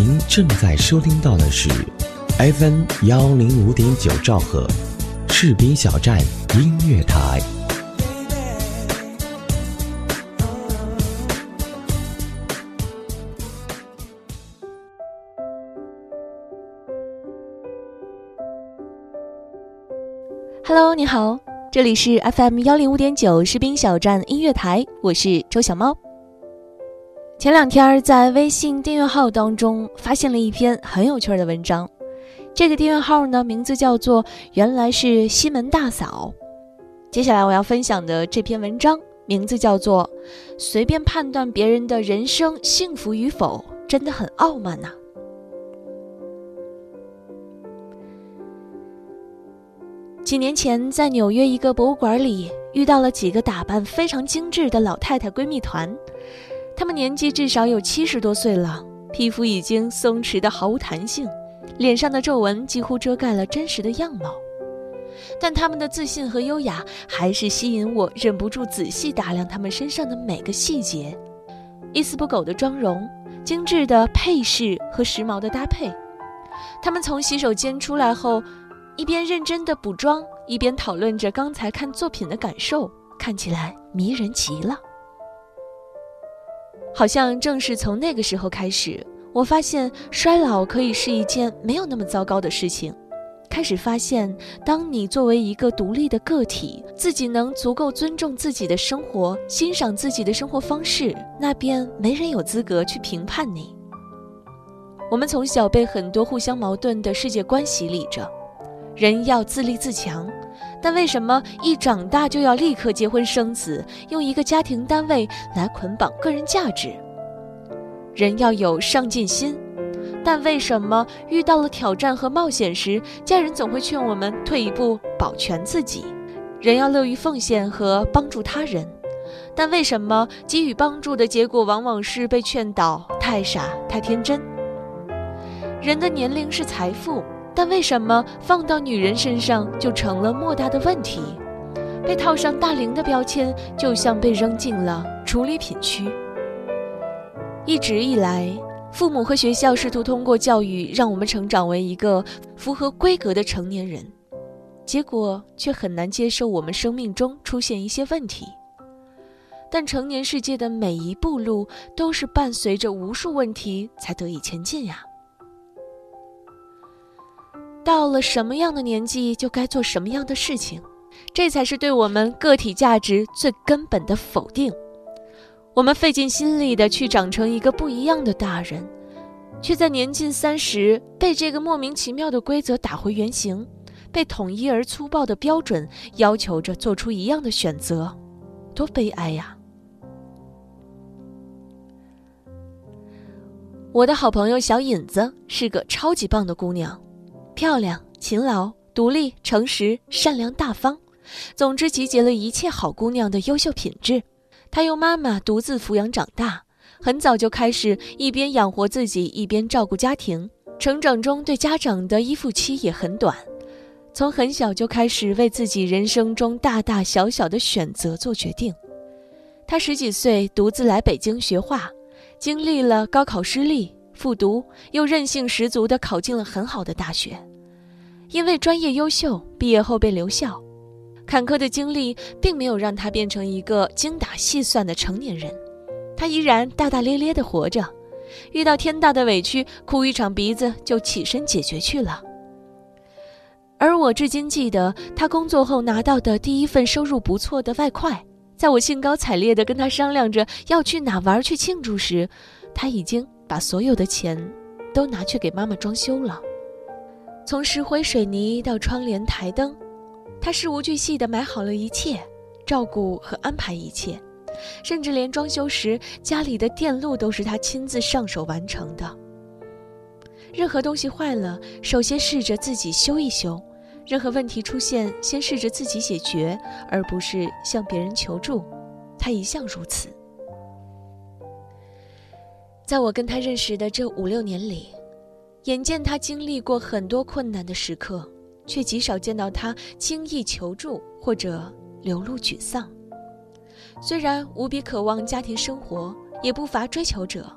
您正在收听到的是 FM 幺零五点九兆赫，士兵小站音乐台。Hello，你好，这里是 FM 幺零五点九士兵小站音乐台，我是周小猫。前两天在微信订阅号当中发现了一篇很有趣的文章，这个订阅号呢名字叫做“原来是西门大嫂”。接下来我要分享的这篇文章名字叫做“随便判断别人的人生幸福与否，真的很傲慢呐”。几年前在纽约一个博物馆里遇到了几个打扮非常精致的老太太闺蜜团。他们年纪至少有七十多岁了，皮肤已经松弛的毫无弹性，脸上的皱纹几乎遮盖了真实的样貌，但他们的自信和优雅还是吸引我，忍不住仔细打量他们身上的每个细节，一丝不苟的妆容，精致的配饰和时髦的搭配。他们从洗手间出来后，一边认真的补妆，一边讨论着刚才看作品的感受，看起来迷人极了。好像正是从那个时候开始，我发现衰老可以是一件没有那么糟糕的事情。开始发现，当你作为一个独立的个体，自己能足够尊重自己的生活，欣赏自己的生活方式，那便没人有资格去评判你。我们从小被很多互相矛盾的世界观洗礼着，人要自立自强。但为什么一长大就要立刻结婚生子，用一个家庭单位来捆绑个人价值？人要有上进心，但为什么遇到了挑战和冒险时，家人总会劝我们退一步，保全自己？人要乐于奉献和帮助他人，但为什么给予帮助的结果往往是被劝导太傻、太天真？人的年龄是财富。但为什么放到女人身上就成了莫大的问题？被套上大龄的标签，就像被扔进了处理品区。一直以来，父母和学校试图通过教育让我们成长为一个符合规格的成年人，结果却很难接受我们生命中出现一些问题。但成年世界的每一步路都是伴随着无数问题才得以前进呀。到了什么样的年纪，就该做什么样的事情，这才是对我们个体价值最根本的否定。我们费尽心力的去长成一个不一样的大人，却在年近三十被这个莫名其妙的规则打回原形，被统一而粗暴的标准要求着做出一样的选择，多悲哀呀！我的好朋友小引子是个超级棒的姑娘。漂亮、勤劳、独立、诚实、善良、大方，总之集结了一切好姑娘的优秀品质。她由妈妈独自抚养长大，很早就开始一边养活自己，一边照顾家庭。成长中对家长的依附期也很短，从很小就开始为自己人生中大大小小的选择做决定。她十几岁独自来北京学画，经历了高考失利。复读，又韧性十足地考进了很好的大学，因为专业优秀，毕业后被留校。坎坷的经历并没有让他变成一个精打细算的成年人，他依然大大咧咧地活着，遇到天大的委屈，哭一场鼻子就起身解决去了。而我至今记得他工作后拿到的第一份收入不错的外快，在我兴高采烈地跟他商量着要去哪玩去庆祝时，他已经。把所有的钱都拿去给妈妈装修了，从石灰水泥到窗帘台灯，他事无巨细地买好了一切，照顾和安排一切，甚至连装修时家里的电路都是他亲自上手完成的。任何东西坏了，首先试着自己修一修；任何问题出现，先试着自己解决，而不是向别人求助。他一向如此。在我跟他认识的这五六年里，眼见他经历过很多困难的时刻，却极少见到他轻易求助或者流露沮丧。虽然无比渴望家庭生活，也不乏追求者，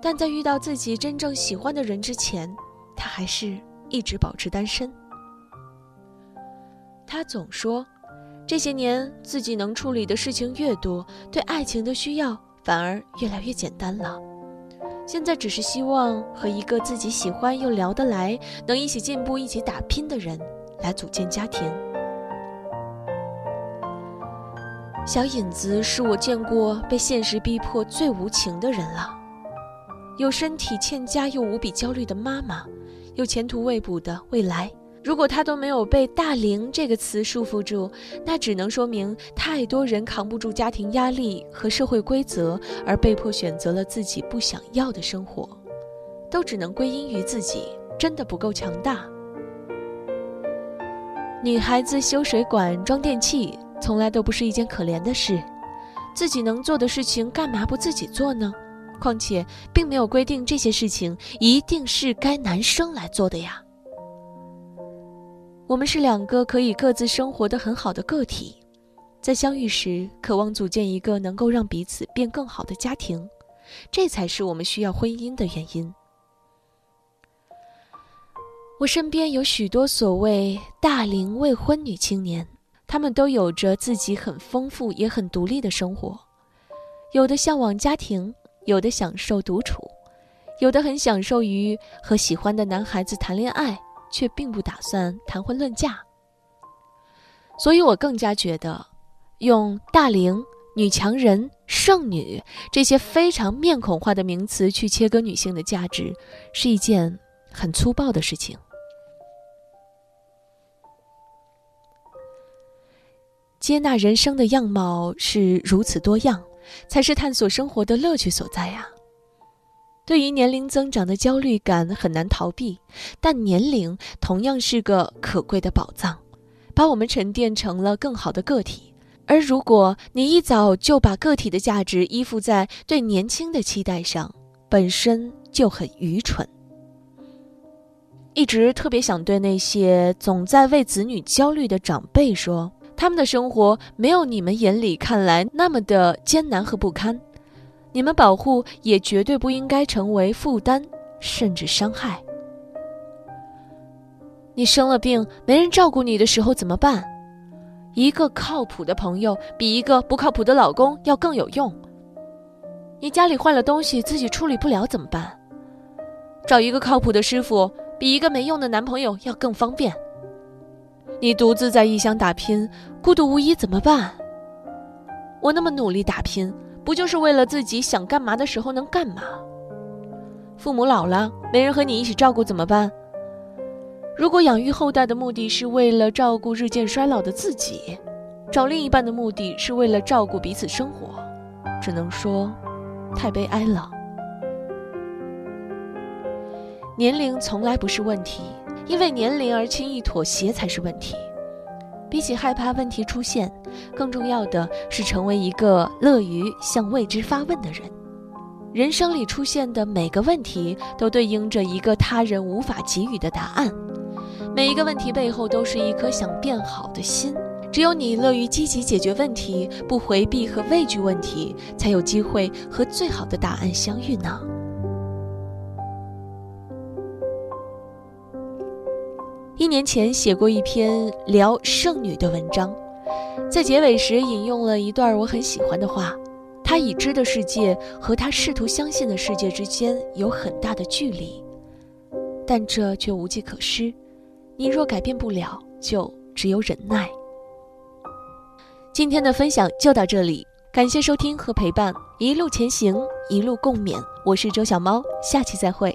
但在遇到自己真正喜欢的人之前，他还是一直保持单身。他总说，这些年自己能处理的事情越多，对爱情的需要反而越来越简单了。现在只是希望和一个自己喜欢又聊得来、能一起进步、一起打拼的人来组建家庭。小影子是我见过被现实逼迫最无情的人了，有身体欠佳又无比焦虑的妈妈，有前途未卜的未来。如果他都没有被“大龄”这个词束缚住，那只能说明太多人扛不住家庭压力和社会规则，而被迫选择了自己不想要的生活，都只能归因于自己真的不够强大。女孩子修水管、装电器，从来都不是一件可怜的事。自己能做的事情，干嘛不自己做呢？况且，并没有规定这些事情一定是该男生来做的呀。我们是两个可以各自生活的很好的个体，在相遇时渴望组建一个能够让彼此变更好的家庭，这才是我们需要婚姻的原因。我身边有许多所谓大龄未婚女青年，她们都有着自己很丰富也很独立的生活，有的向往家庭，有的享受独处，有的很享受于和喜欢的男孩子谈恋爱。却并不打算谈婚论嫁，所以我更加觉得，用“大龄”“女强人”“剩女”这些非常面孔化的名词去切割女性的价值，是一件很粗暴的事情。接纳人生的样貌是如此多样，才是探索生活的乐趣所在呀。对于年龄增长的焦虑感很难逃避，但年龄同样是个可贵的宝藏，把我们沉淀成了更好的个体。而如果你一早就把个体的价值依附在对年轻的期待上，本身就很愚蠢。一直特别想对那些总在为子女焦虑的长辈说，他们的生活没有你们眼里看来那么的艰难和不堪。你们保护也绝对不应该成为负担，甚至伤害。你生了病没人照顾你的时候怎么办？一个靠谱的朋友比一个不靠谱的老公要更有用。你家里坏了东西自己处理不了怎么办？找一个靠谱的师傅比一个没用的男朋友要更方便。你独自在异乡打拼，孤独无依怎么办？我那么努力打拼。不就是为了自己想干嘛的时候能干嘛？父母老了没人和你一起照顾怎么办？如果养育后代的目的是为了照顾日渐衰老的自己，找另一半的目的是为了照顾彼此生活，只能说太悲哀了。年龄从来不是问题，因为年龄而轻易妥协才是问题。比起害怕问题出现，更重要的是成为一个乐于向未知发问的人。人生里出现的每个问题，都对应着一个他人无法给予的答案。每一个问题背后，都是一颗想变好的心。只有你乐于积极解决问题，不回避和畏惧问题，才有机会和最好的答案相遇呢。一年前写过一篇聊剩女的文章，在结尾时引用了一段我很喜欢的话：他已知的世界和他试图相信的世界之间有很大的距离，但这却无计可施。你若改变不了，就只有忍耐。今天的分享就到这里，感谢收听和陪伴，一路前行，一路共勉。我是周小猫，下期再会。